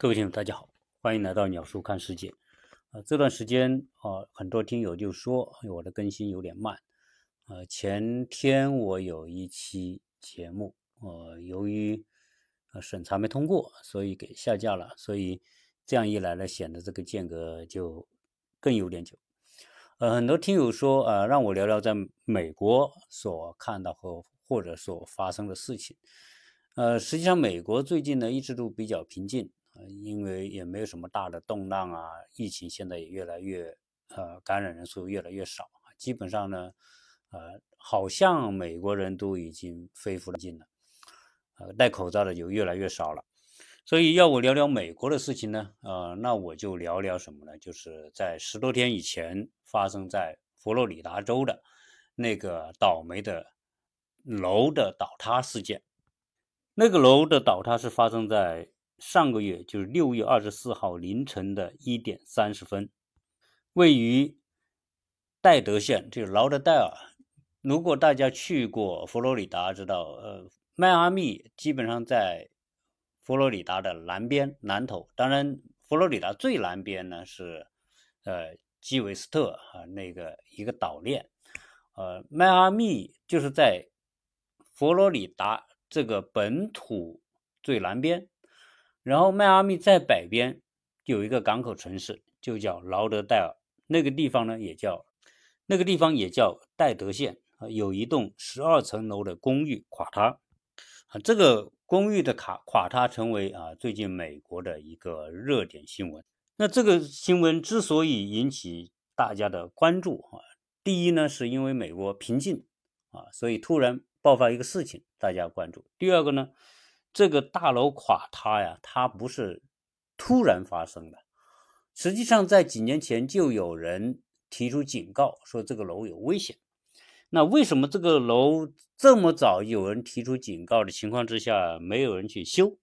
各位听众，大家好，欢迎来到鸟叔看世界。啊，这段时间啊，很多听友就说我的更新有点慢。呃，前天我有一期节目，呃，由于审查没通过，所以给下架了。所以这样一来呢，显得这个间隔就更有点久。呃，很多听友说，呃，让我聊聊在美国所看到和或者所发生的事情。呃，实际上美国最近呢一直都比较平静。因为也没有什么大的动荡啊，疫情现在也越来越，呃，感染人数越来越少基本上呢，呃，好像美国人都已经恢复了进了，呃，戴口罩的就越来越少了，所以要我聊聊美国的事情呢，呃，那我就聊聊什么呢？就是在十多天以前发生在佛罗里达州的那个倒霉的楼的倒塌事件，那个楼的倒塌是发生在。上个月就是六月二十四号凌晨的一点三十分，位于戴德县，就是劳德代尔。如果大家去过佛罗里达，知道，呃，迈阿密基本上在佛罗里达的南边南头。当然，佛罗里达最南边呢是，呃，基韦斯特啊，那个一个岛链。呃，迈阿密就是在佛罗里达这个本土最南边。然后迈阿密在北边有一个港口城市，就叫劳德代尔。那个地方呢，也叫那个地方也叫戴德县啊。有一栋十二层楼的公寓垮塌啊，这个公寓的垮垮塌成为啊最近美国的一个热点新闻。那这个新闻之所以引起大家的关注啊，第一呢，是因为美国平静啊，所以突然爆发一个事情，大家关注。第二个呢？这个大楼垮塌呀，它不是突然发生的。实际上，在几年前就有人提出警告，说这个楼有危险。那为什么这个楼这么早有人提出警告的情况之下，没有人去修？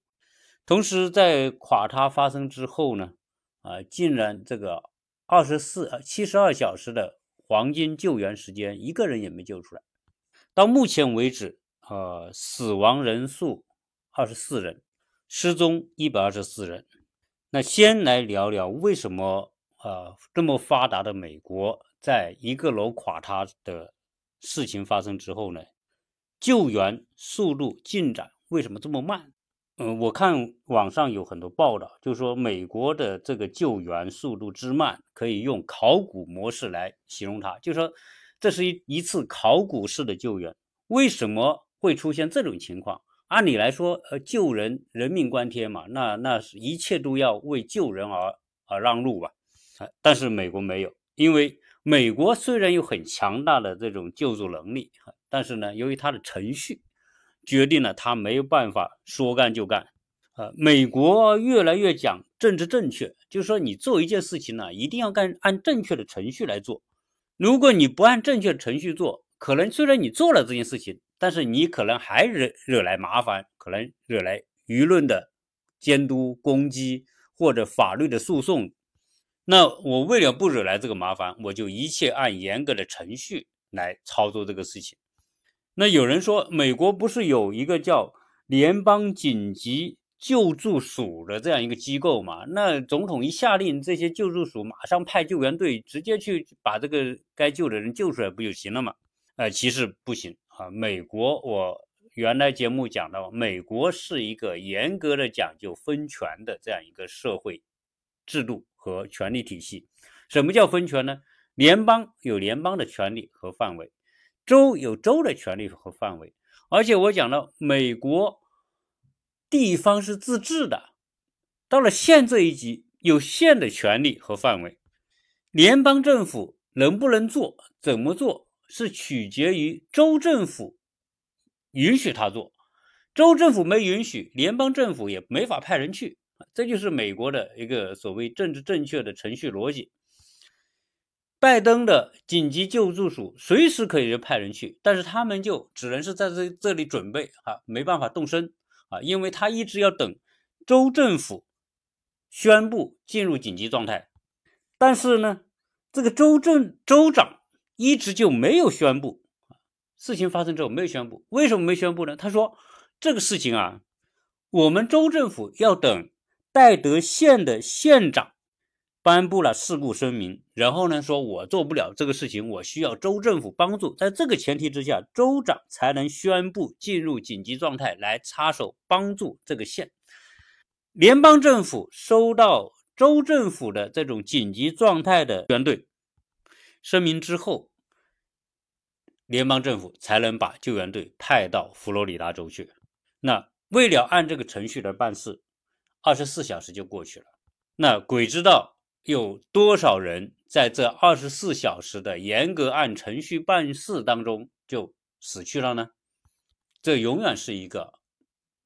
同时，在垮塌发生之后呢，啊，竟然这个二十四七十二小时的黄金救援时间，一个人也没救出来。到目前为止，呃，死亡人数。二十四人失踪，一百二十四人。那先来聊聊为什么啊这么发达的美国，在一个楼垮塌的事情发生之后呢，救援速度进展为什么这么慢？嗯，我看网上有很多报道，就说美国的这个救援速度之慢，可以用考古模式来形容它，就说这是一一次考古式的救援。为什么会出现这种情况？按理来说，呃，救人人命关天嘛，那那是一切都要为救人而而让路吧。啊，但是美国没有，因为美国虽然有很强大的这种救助能力，但是呢，由于它的程序决定了它没有办法说干就干。呃，美国越来越讲政治正确，就是说你做一件事情呢，一定要干按正确的程序来做。如果你不按正确的程序做，可能虽然你做了这件事情。但是你可能还惹惹来麻烦，可能惹来舆论的监督攻击或者法律的诉讼。那我为了不惹来这个麻烦，我就一切按严格的程序来操作这个事情。那有人说，美国不是有一个叫联邦紧急救助署的这样一个机构嘛？那总统一下令，这些救助署马上派救援队直接去把这个该救的人救出来，不就行了吗？呃，其实不行。啊，美国，我原来节目讲到，美国是一个严格的讲究分权的这样一个社会制度和权力体系。什么叫分权呢？联邦有联邦的权利和范围，州有州的权利和范围。而且我讲到，美国地方是自治的，到了县这一级，有县的权利和范围。联邦政府能不能做，怎么做？是取决于州政府允许他做，州政府没允许，联邦政府也没法派人去。这就是美国的一个所谓政治正确的程序逻辑。拜登的紧急救助署随时可以派人去，但是他们就只能是在这这里准备啊，没办法动身啊，因为他一直要等州政府宣布进入紧急状态。但是呢，这个州政州长。一直就没有宣布，事情发生之后没有宣布，为什么没宣布呢？他说这个事情啊，我们州政府要等戴德县的县长颁布了事故声明，然后呢，说我做不了这个事情，我需要州政府帮助。在这个前提之下，州长才能宣布进入紧急状态来插手帮助这个县。联邦政府收到州政府的这种紧急状态的援队声明之后，联邦政府才能把救援队派到佛罗里达州去。那为了按这个程序来办事。二十四小时就过去了，那鬼知道有多少人在这二十四小时的严格按程序办事当中就死去了呢？这永远是一个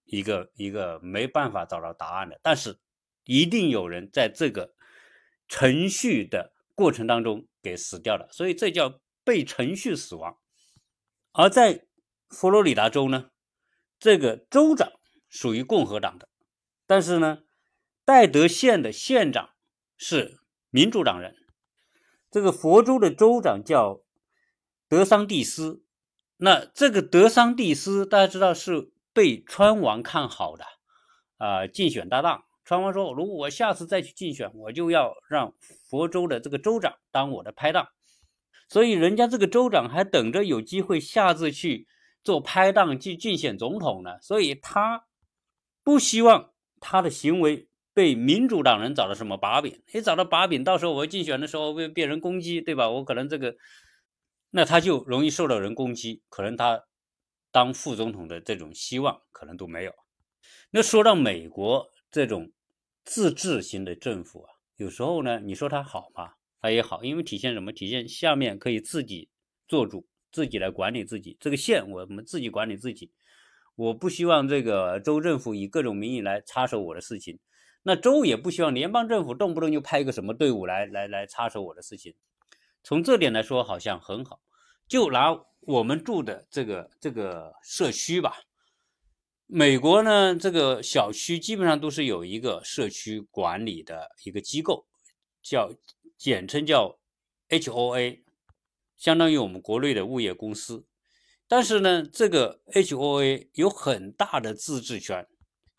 一个一个没办法找到答案的。但是一定有人在这个程序的过程当中给死掉了，所以这叫被程序死亡。而在佛罗里达州呢，这个州长属于共和党的。但是呢，戴德县的县长是民主党人，这个佛州的州长叫德桑蒂斯。那这个德桑蒂斯大家知道是被川王看好的啊，竞选搭档。双方说，如果我下次再去竞选，我就要让佛州的这个州长当我的拍档。所以人家这个州长还等着有机会下次去做拍档去竞选总统呢。所以他不希望。他的行为被民主党人找到什么把柄？一找到把柄，到时候我竞选的时候被别人攻击，对吧？我可能这个，那他就容易受到人攻击，可能他当副总统的这种希望可能都没有。那说到美国这种自治型的政府啊，有时候呢，你说它好吗？它也好，因为体现什么？体现下面可以自己做主，自己来管理自己这个县，我们自己管理自己。我不希望这个州政府以各种名义来插手我的事情，那州也不希望联邦政府动不动就派一个什么队伍来来来插手我的事情。从这点来说，好像很好。就拿我们住的这个这个社区吧，美国呢，这个小区基本上都是有一个社区管理的一个机构，叫简称叫 HOA，相当于我们国内的物业公司。但是呢，这个 HOA 有很大的自治权，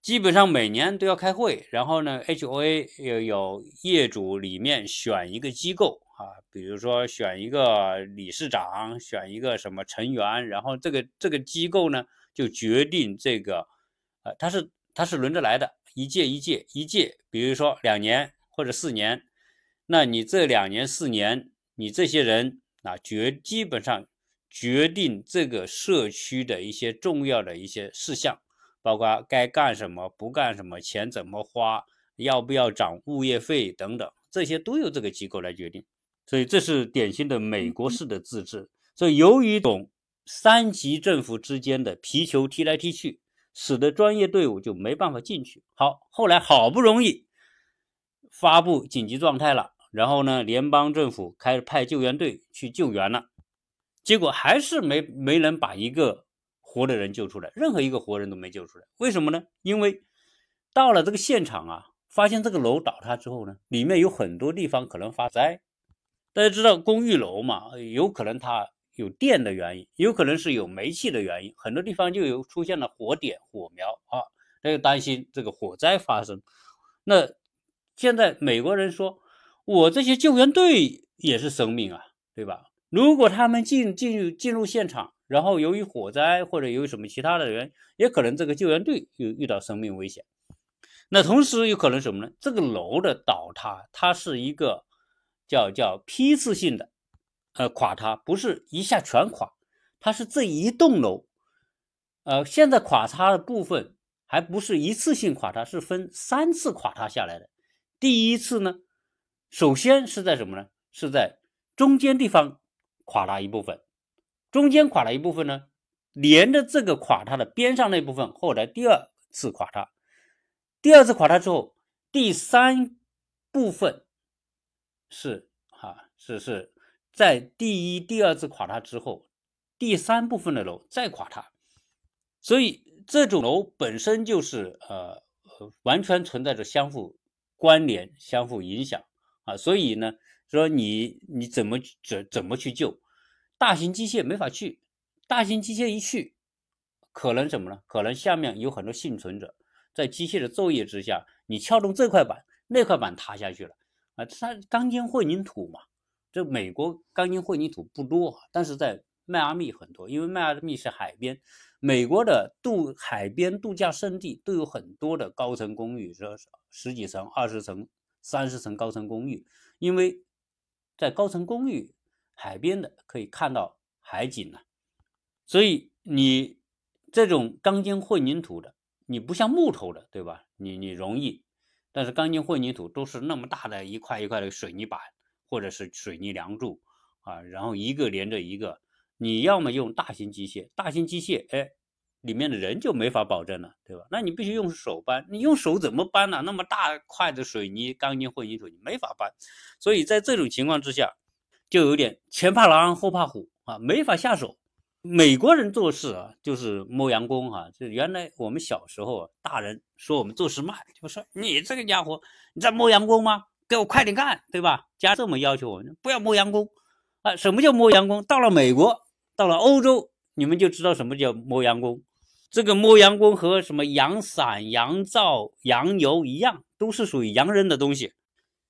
基本上每年都要开会。然后呢，HOA 有有业主里面选一个机构啊，比如说选一个理事长，选一个什么成员，然后这个这个机构呢就决定这个，呃，它是它是轮着来的，一届一届一届，比如说两年或者四年，那你这两年四年，你这些人啊，决基本上。决定这个社区的一些重要的一些事项，包括该干什么、不干什么、钱怎么花、要不要涨物业费等等，这些都由这个机构来决定。所以这是典型的美国式的自治。所以由于种三级政府之间的皮球踢来踢去，使得专业队伍就没办法进去。好，后来好不容易发布紧急状态了，然后呢，联邦政府开始派救援队去救援了。结果还是没没能把一个活的人救出来，任何一个活人都没救出来。为什么呢？因为到了这个现场啊，发现这个楼倒塌之后呢，里面有很多地方可能发灾。大家知道公寓楼嘛，有可能它有电的原因，有可能是有煤气的原因，很多地方就有出现了火点、火苗啊，那就担心这个火灾发生。那现在美国人说，我这些救援队也是生命啊，对吧？如果他们进进入进入现场，然后由于火灾或者由于什么其他的原因，也可能这个救援队又遇到生命危险。那同时有可能什么呢？这个楼的倒塌，它是一个叫叫批次性的，呃，垮塌不是一下全垮，它是这一栋楼，呃，现在垮塌的部分还不是一次性垮塌，是分三次垮塌下来的。第一次呢，首先是在什么呢？是在中间地方。垮塌一部分，中间垮了一部分呢，连着这个垮塌的边上那部分，后来第二次垮塌，第二次垮塌之后，第三部分是哈是是在第一、第二次垮塌之后，第三部分的楼再垮塌，所以这种楼本身就是呃完全存在着相互关联、相互影响啊，所以呢。说你你怎么怎怎么去救？大型机械没法去，大型机械一去，可能什么呢？可能下面有很多幸存者，在机械的作业之下，你撬动这块板，那块板塌下去了啊！它钢筋混凝土嘛，这美国钢筋混凝土不多，但是在迈阿密很多，因为迈阿密是海边，美国的度海边度假胜地都有很多的高层公寓，说十几层、二十层、三十层高层公寓，因为在高层公寓海边的可以看到海景呢，所以你这种钢筋混凝土的。你不像木头的，对吧？你你容易，但是钢筋混凝土都是那么大的一块一块的水泥板，或者是水泥梁柱啊，然后一个连着一个。你要么用大型机械，大型机械，哎，里面的人就没法保证了，对吧？那你必须用手搬，你用手怎么搬呢？那么大块的水泥钢筋混凝土，你没法搬。所以在这种情况之下，就有点前怕狼后怕虎啊，没法下手。美国人做事啊，就是磨洋工哈。就原来我们小时候，大人说我们做事慢，就说你这个家伙你在磨洋工吗？给我快点干，对吧？家这么要求我们，不要磨洋工啊。什么叫磨洋工？到了美国，到了欧洲，你们就知道什么叫磨洋工。这个磨洋工和什么洋伞、洋皂、洋油一样，都是属于洋人的东西。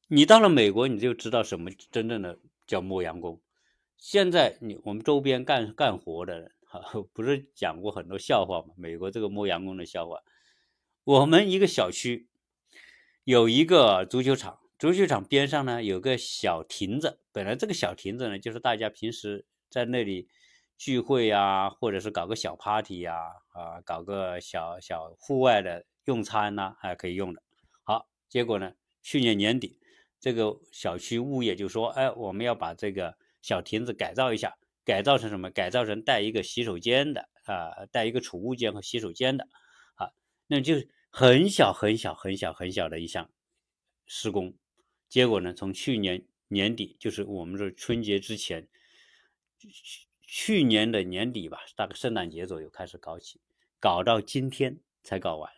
你到了美国，你就知道什么真正的叫磨洋工。现在你我们周边干干活的人哈，不是讲过很多笑话吗？美国这个磨洋工的笑话。我们一个小区有一个足球场，足球场边上呢有个小亭子。本来这个小亭子呢，就是大家平时在那里聚会呀，或者是搞个小 party 呀，啊，搞个小小户外的用餐呐，还可以用的。好，结果呢，去年年底，这个小区物业就说，哎，我们要把这个。小亭子改造一下，改造成什么？改造成带一个洗手间的啊，带一个储物间和洗手间的啊，那就很小很小很小很小的一项施工。结果呢，从去年年底，就是我们这春节之前，去年的年底吧，大概圣诞节左右开始搞起，搞到今天才搞完。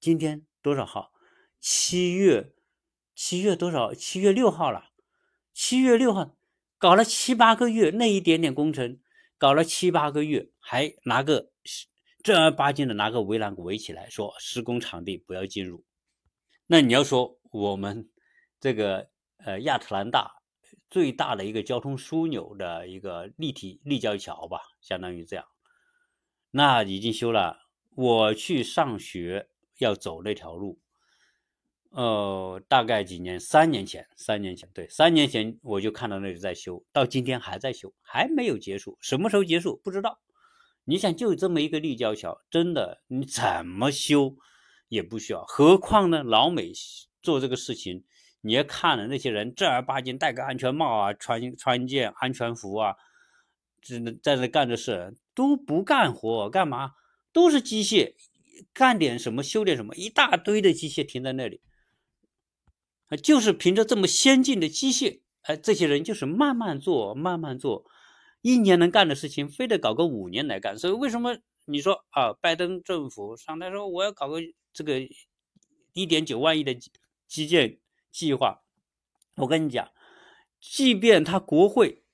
今天多少号？七月七月多少？七月六号了。七月六号。搞了七八个月，那一点点工程，搞了七八个月，还拿个正儿八经的拿个围栏围起来，说施工场地不要进入。那你要说我们这个呃亚特兰大最大的一个交通枢纽的一个立体立交桥吧，相当于这样，那已经修了。我去上学要走那条路。呃，大概几年，三年前，三年前，对，三年前我就看到那里在修，到今天还在修，还没有结束，什么时候结束不知道。你想，就这么一个立交桥，真的你怎么修也不需要，何况呢？老美做这个事情，你要看了那些人正儿八经戴个安全帽啊，穿穿件安全服啊，只能在那干的事都不干活，干嘛？都是机械，干点什么修点什么，一大堆的机械停在那里。就是凭着这么先进的机械，哎，这些人就是慢慢做，慢慢做，一年能干的事情，非得搞个五年来干。所以为什么你说啊，拜登政府上台说我要搞个这个一点九万亿的基建计划？我跟你讲，即便他国会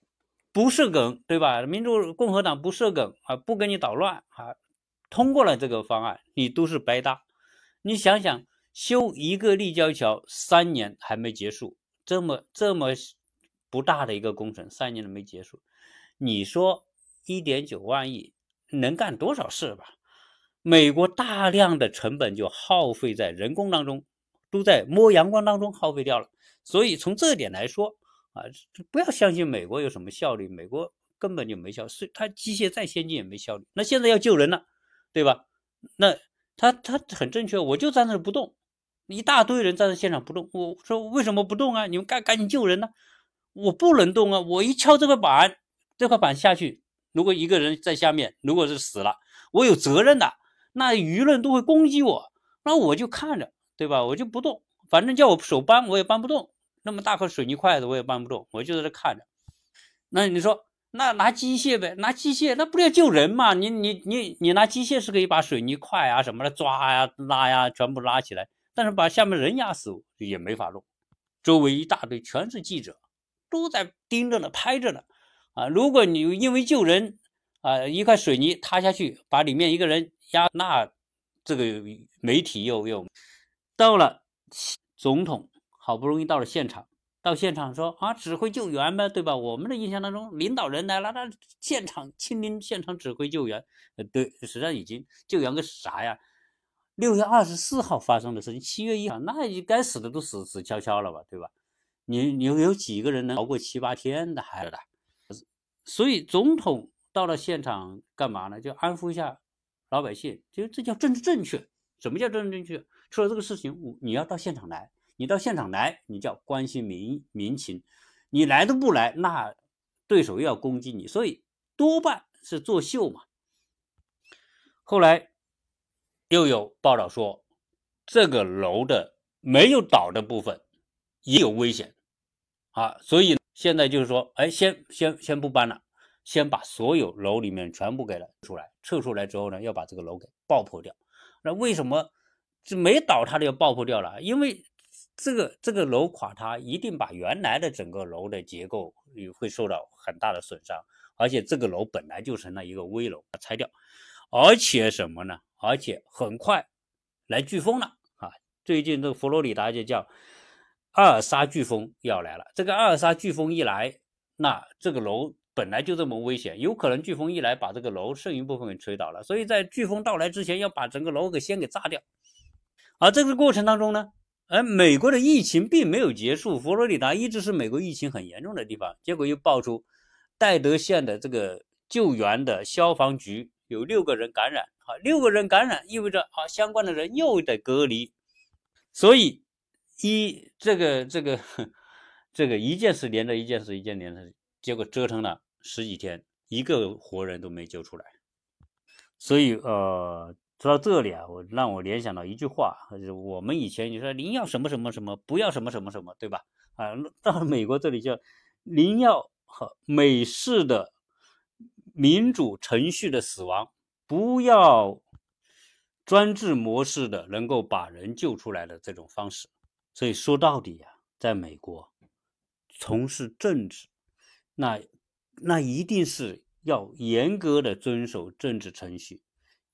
不设梗，对吧？民主共和党不设梗啊，不跟你捣乱啊，通过了这个方案，你都是白搭。你想想。修一个立交桥三年还没结束，这么这么不大的一个工程，三年都没结束，你说一点九万亿能干多少事吧？美国大量的成本就耗费在人工当中，都在摸阳光当中耗费掉了。所以从这点来说啊，不要相信美国有什么效率，美国根本就没效，是它机械再先进也没效率。那现在要救人了，对吧？那他他很正确，我就站在那不动。一大堆人站在现场不动，我说为什么不动啊？你们赶赶紧救人呢！我不能动啊！我一敲这块板，这块板下去，如果一个人在下面，如果是死了，我有责任的，那舆论都会攻击我，那我就看着，对吧？我就不动，反正叫我手搬我也搬不动，那么大块水泥块子我也搬不动，我就在这看着。那你说，那拿机械呗？拿机械，那不是要救人吗？你你你你拿机械是可以把水泥块啊什么的抓呀拉呀全部拉起来。但是把下面人压死也没法弄，周围一大堆全是记者，都在盯着呢，拍着呢。啊，如果你因为救人，啊，一块水泥塌下去，把里面一个人压，那这个媒体又又到了总统，好不容易到了现场，到现场说啊，指挥救援呗，对吧？我们的印象当中，领导人来了，那现场亲临现场指挥救援，呃，对，实际上已经救援个啥呀？六月二十四号发生的事情，七月一号，那该死的都死死翘翘了吧，对吧？你你有几个人能熬过七八天的孩子的？所以总统到了现场干嘛呢？就安抚一下老百姓，就这叫政治正确。什么叫政治正确？出了这个事情，你要到现场来，你到现场来，你叫关心民民情。你来都不来，那对手又要攻击你，所以多半是作秀嘛。后来。又有报道说，这个楼的没有倒的部分也有危险啊，所以现在就是说，哎，先先先不搬了，先把所有楼里面全部给了出来，撤出来之后呢，要把这个楼给爆破掉。那为什么这没倒塌的要爆破掉了？因为这个这个楼垮塌，一定把原来的整个楼的结构也会受到很大的损伤，而且这个楼本来就成了一个危楼，拆掉，而且什么呢？而且很快来飓风了啊！最近这个佛罗里达就叫阿尔萨飓风要来了。这个阿尔萨飓风一来，那这个楼本来就这么危险，有可能飓风一来把这个楼剩余部分给吹倒了。所以在飓风到来之前，要把整个楼给先给炸掉。而这个过程当中呢，而美国的疫情并没有结束，佛罗里达一直是美国疫情很严重的地方。结果又爆出戴德县的这个救援的消防局有六个人感染。啊，六个人感染意味着啊，相关的人又得隔离，所以一这个这个这个一件事连着一件事，一件连着，结果折腾了十几天，一个活人都没救出来。所以呃，说到这里啊，我让我联想到一句话，就是我们以前你说您要什么什么什么，不要什么什么什么，对吧？啊，到了美国这里叫您要和美式的民主程序的死亡。不要专制模式的能够把人救出来的这种方式，所以说到底呀，在美国从事政治，那那一定是要严格的遵守政治程序，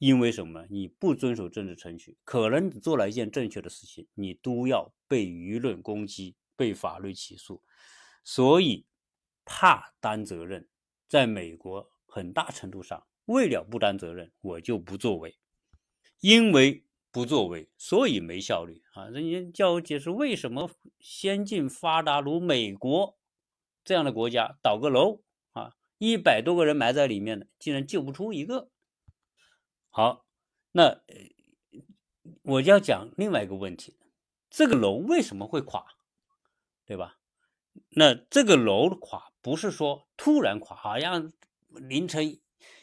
因为什么？你不遵守政治程序，可能你做了一件正确的事情，你都要被舆论攻击、被法律起诉，所以怕担责任，在美国很大程度上。为了不担责任，我就不作为，因为不作为，所以没效率啊！人家叫我解释为什么先进发达如美国这样的国家倒个楼啊，一百多个人埋在里面的，竟然救不出一个。好，那我就要讲另外一个问题：这个楼为什么会垮，对吧？那这个楼垮不是说突然垮，好像凌晨。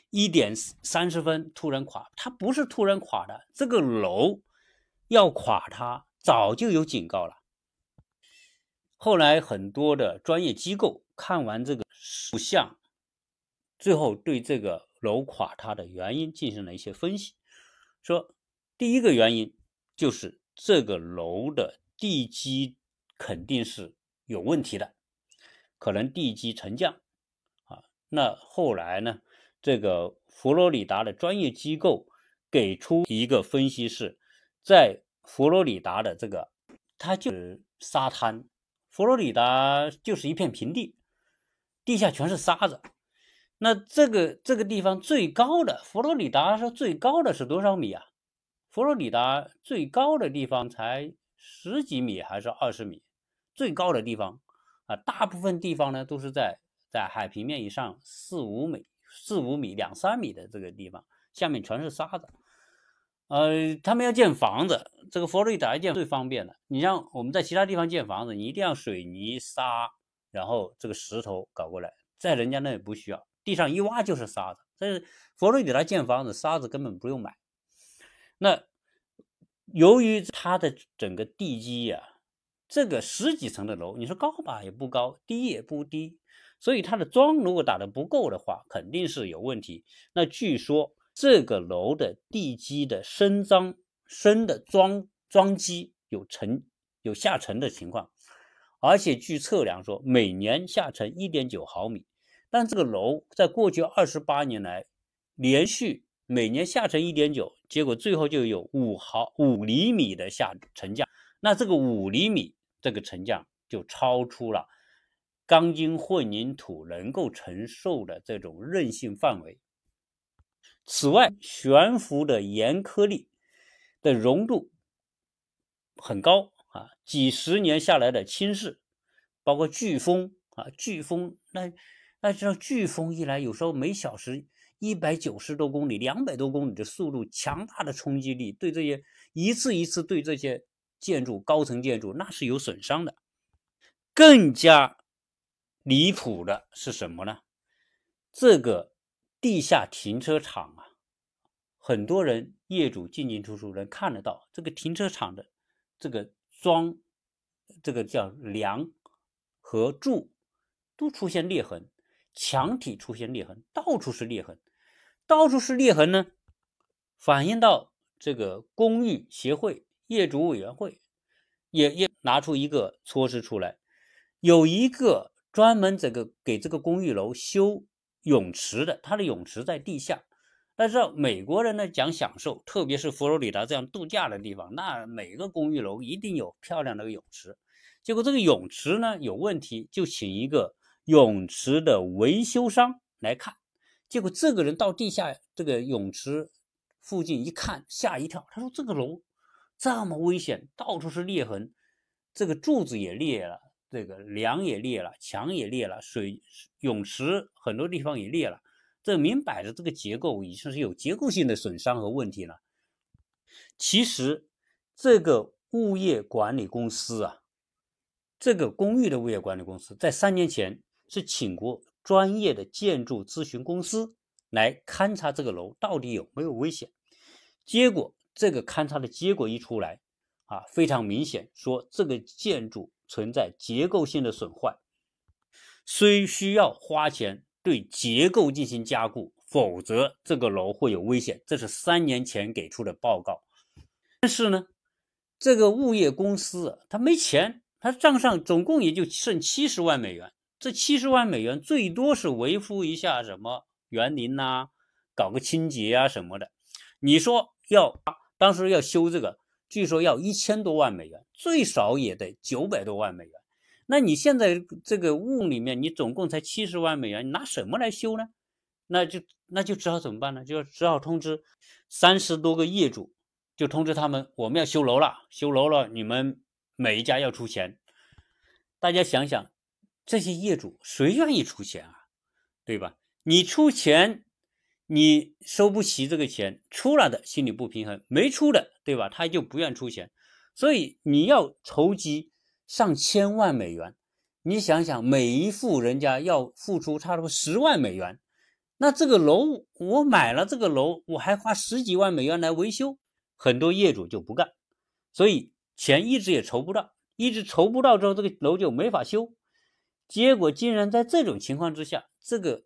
一点三十分突然垮，它不是突然垮的，这个楼要垮，它早就有警告了。后来很多的专业机构看完这个录像，最后对这个楼垮塌的原因进行了一些分析，说第一个原因就是这个楼的地基肯定是有问题的，可能地基沉降啊。那后来呢？这个佛罗里达的专业机构给出一个分析是，在佛罗里达的这个，它就是沙滩，佛罗里达就是一片平地，地下全是沙子。那这个这个地方最高的，佛罗里达是最高的是多少米啊？佛罗里达最高的地方才十几米还是二十米？最高的地方啊，大部分地方呢都是在在海平面以上四五米。四五米、两三米的这个地方，下面全是沙子。呃，他们要建房子，这个佛罗里达建最方便的。你像我们在其他地方建房子，你一定要水泥、沙，然后这个石头搞过来，在人家那里不需要，地上一挖就是沙子。但是佛罗里达建房子，沙子根本不用买。那由于它的整个地基呀，这个十几层的楼，你说高吧也不高，低也不低。所以它的桩如果打得不够的话，肯定是有问题。那据说这个楼的地基的深桩深的桩桩基有沉有下沉的情况，而且据测量说每年下沉一点九毫米。但这个楼在过去二十八年来连续每年下沉一点九，结果最后就有五毫五厘米的下沉降。那这个五厘米这个沉降就超出了钢筋混凝土能够承受的这种韧性范围。此外，悬浮的盐颗粒的溶度很高啊，几十年下来的侵蚀，包括飓风啊，飓风那那这飓风一来，有时候每小时一百九十多公里、两百多公里的速度，强大的冲击力，对这些一次一次对这些建筑、高层建筑那是有损伤的。更加离谱的是什么呢？这个地下停车场啊。很多人业主进进出出能看得到这个停车场的这个桩，这个叫梁和柱都出现裂痕，墙体出现裂痕，到处是裂痕，到处是裂痕呢，反映到这个公寓协会业主委员会也也拿出一个措施出来，有一个专门这个给这个公寓楼修泳池的，它的泳池在地下。但是美国人呢讲享受，特别是佛罗里达这样度假的地方，那每个公寓楼一定有漂亮的泳池。结果这个泳池呢有问题，就请一个泳池的维修商来看。结果这个人到地下这个泳池附近一看，吓一跳。他说：“这个楼这么危险，到处是裂痕，这个柱子也裂了，这个梁也裂了，墙也裂了，水泳池很多地方也裂了。”这明摆着，这个结构已经是有结构性的损伤和问题了。其实，这个物业管理公司啊，这个公寓的物业管理公司在三年前是请过专业的建筑咨询公司来勘察这个楼到底有没有危险。结果，这个勘察的结果一出来，啊，非常明显，说这个建筑存在结构性的损坏，虽需要花钱。对结构进行加固，否则这个楼会有危险。这是三年前给出的报告。但是呢，这个物业公司他没钱，他账上总共也就剩七十万美元。这七十万美元最多是维护一下什么园林呐，搞个清洁啊什么的。你说要当时要修这个，据说要一千多万美元，最少也得九百多万美元。那你现在这个屋里面，你总共才七十万美元，你拿什么来修呢？那就那就只好怎么办呢？就只好通知三十多个业主，就通知他们我们要修楼了，修楼了，你们每一家要出钱。大家想想，这些业主谁愿意出钱啊？对吧？你出钱，你收不起这个钱，出了的心里不平衡，没出的，对吧？他就不愿出钱，所以你要筹集。上千万美元，你想想，每一户人家要付出差不多十万美元，那这个楼我买了这个楼，我还花十几万美元来维修，很多业主就不干，所以钱一直也筹不到，一直筹不到之后，这个楼就没法修，结果竟然在这种情况之下，这个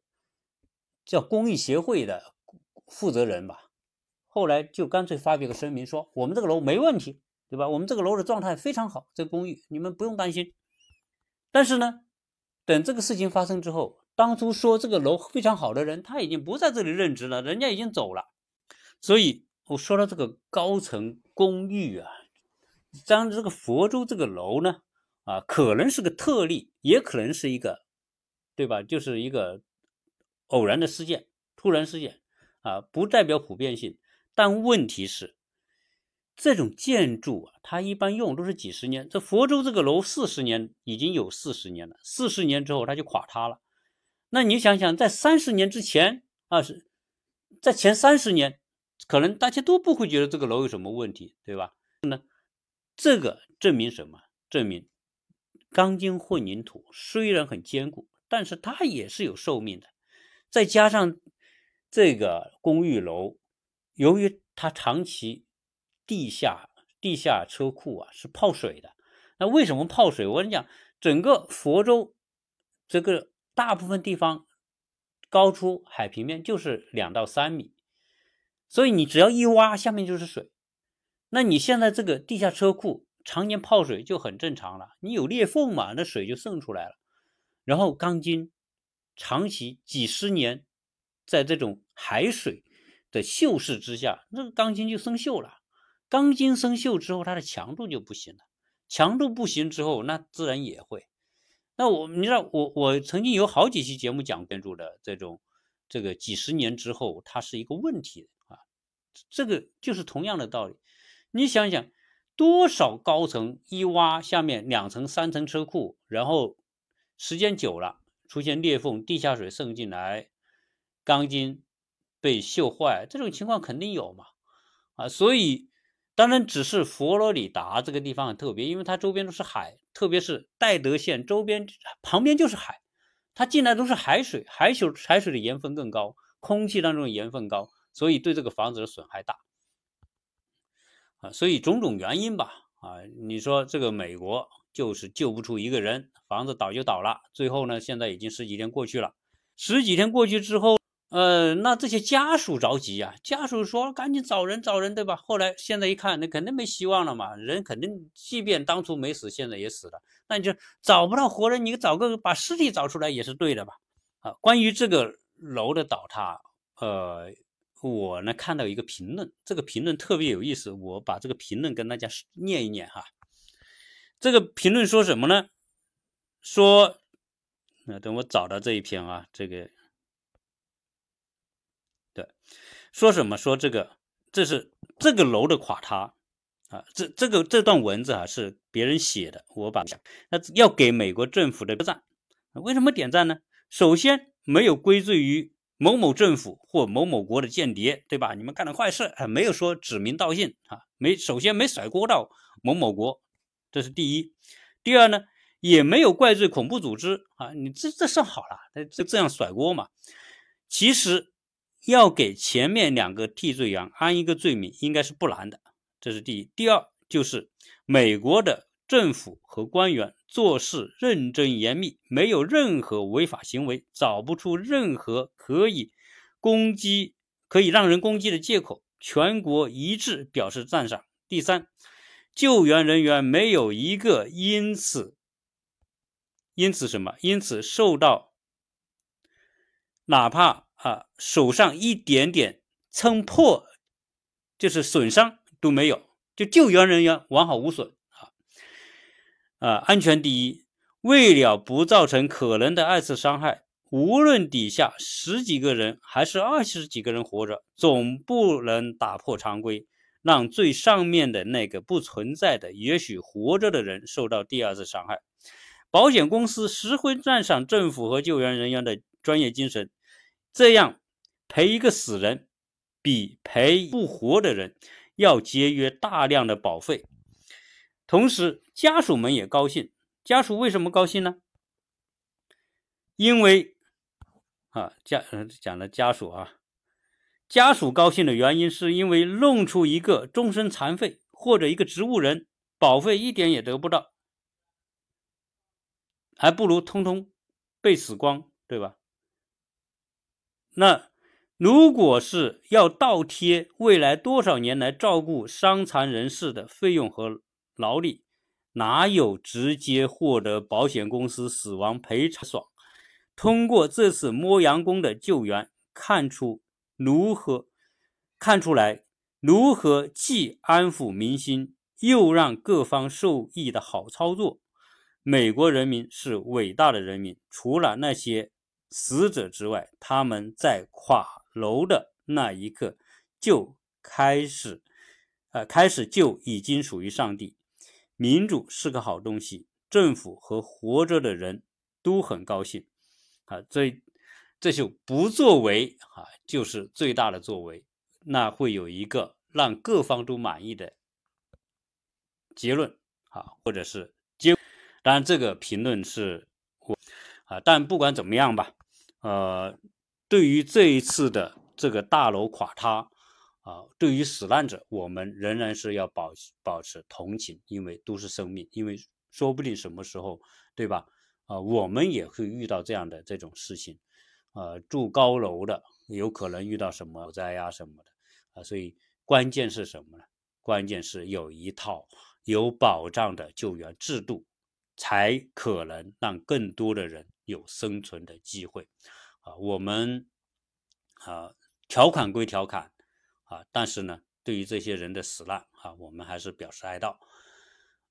叫公益协会的负责人吧，后来就干脆发表个声明说，我们这个楼没问题。对吧？我们这个楼的状态非常好，这个公寓你们不用担心。但是呢，等这个事情发生之后，当初说这个楼非常好的人，他已经不在这里任职了，人家已经走了。所以我说到这个高层公寓啊，当这个佛州这个楼呢，啊，可能是个特例，也可能是一个，对吧？就是一个偶然的事件、突然事件啊，不代表普遍性。但问题是。这种建筑啊，它一般用都是几十年。这佛州这个楼四十年已经有四十年了，四十年之后它就垮塌了。那你想想，在三十年之前啊，是在前三十年，可能大家都不会觉得这个楼有什么问题，对吧？那这个证明什么？证明钢筋混凝土虽然很坚固，但是它也是有寿命的。再加上这个公寓楼，由于它长期地下地下车库啊是泡水的，那为什么泡水？我跟你讲，整个佛州这个大部分地方高出海平面就是两到三米，所以你只要一挖，下面就是水。那你现在这个地下车库常年泡水就很正常了，你有裂缝嘛，那水就渗出来了。然后钢筋长期几十年在这种海水的锈蚀之下，那个钢筋就生锈了。钢筋生锈之后，它的强度就不行了。强度不行之后，那自然也会。那我你知道，我我曾经有好几期节目讲建筑的这种这个几十年之后，它是一个问题啊。这个就是同样的道理。你想想，多少高层一挖下面两层、三层车库，然后时间久了出现裂缝，地下水渗进来，钢筋被锈坏，这种情况肯定有嘛？啊，所以。当然，只是佛罗里达这个地方很特别，因为它周边都是海，特别是戴德县周边旁边就是海，它进来都是海水，海水海水的盐分更高，空气当中的盐分高，所以对这个房子的损害大啊。所以种种原因吧，啊，你说这个美国就是救不出一个人，房子倒就倒了。最后呢，现在已经十几天过去了，十几天过去之后。呃，那这些家属着急呀，家属说赶紧找人找人，对吧？后来现在一看，那肯定没希望了嘛，人肯定即便当初没死，现在也死了，那你就找不到活人，你找个把尸体找出来也是对的吧？啊，关于这个楼的倒塌，呃，我呢看到一个评论，这个评论特别有意思，我把这个评论跟大家念一念哈。这个评论说什么呢？说，那等我找到这一篇啊，这个。对，说什么？说这个，这是这个楼的垮塌啊！这这个这段文字啊是别人写的，我把那要给美国政府的赞。为什么点赞呢？首先没有归罪于某某政府或某某国的间谍，对吧？你们干了坏事啊，没有说指名道姓啊，没首先没甩锅到某某国，这是第一。第二呢，也没有怪罪恐怖组织啊，你这这算好了，这这样甩锅嘛？其实。要给前面两个替罪羊安一个罪名，应该是不难的。这是第一。第二就是美国的政府和官员做事认真严密，没有任何违法行为，找不出任何可以攻击、可以让人攻击的借口，全国一致表示赞赏。第三，救援人员没有一个因此因此什么？因此受到哪怕。啊，手上一点点蹭破，就是损伤都没有，就救援人员完好无损啊！安全第一，为了不造成可能的二次伤害，无论底下十几个人还是二十几个人活着，总不能打破常规，让最上面的那个不存在的、也许活着的人受到第二次伤害。保险公司十分赞赏政府和救援人员的专业精神。这样赔一个死人，比赔不活的人要节约大量的保费。同时，家属们也高兴。家属为什么高兴呢？因为啊，家讲的家属啊，家属高兴的原因是因为弄出一个终身残废或者一个植物人，保费一点也得不到，还不如通通被死光，对吧？那如果是要倒贴未来多少年来照顾伤残人士的费用和劳力，哪有直接获得保险公司死亡赔偿爽？通过这次摸羊工的救援，看出如何看出来如何既安抚民心，又让各方受益的好操作。美国人民是伟大的人民，除了那些。死者之外，他们在垮楼的那一刻就开始，呃，开始就已经属于上帝。民主是个好东西，政府和活着的人都很高兴。啊，这这就不作为啊，就是最大的作为，那会有一个让各方都满意的结论啊，或者是结。当然，这个评论是我啊，但不管怎么样吧。呃，对于这一次的这个大楼垮塌，啊，对于死难者，我们仍然是要保保持同情，因为都是生命，因为说不定什么时候，对吧？啊，我们也会遇到这样的这种事情，啊，住高楼的有可能遇到什么火灾呀什么的，啊，所以关键是什么呢？关键是有一套有保障的救援制度，才可能让更多的人。有生存的机会，啊，我们啊，调侃归调侃，啊，但是呢，对于这些人的死难啊，我们还是表示哀悼。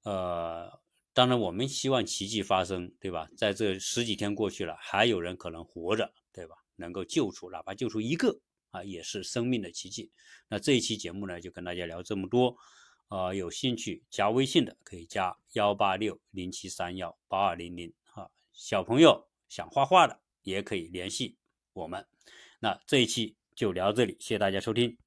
呃，当然我们希望奇迹发生，对吧？在这十几天过去了，还有人可能活着，对吧？能够救出，哪怕救出一个啊，也是生命的奇迹。那这一期节目呢，就跟大家聊这么多。呃，有兴趣加微信的可以加幺八六零七三幺八二零零啊。小朋友想画画的也可以联系我们。那这一期就聊到这里，谢谢大家收听。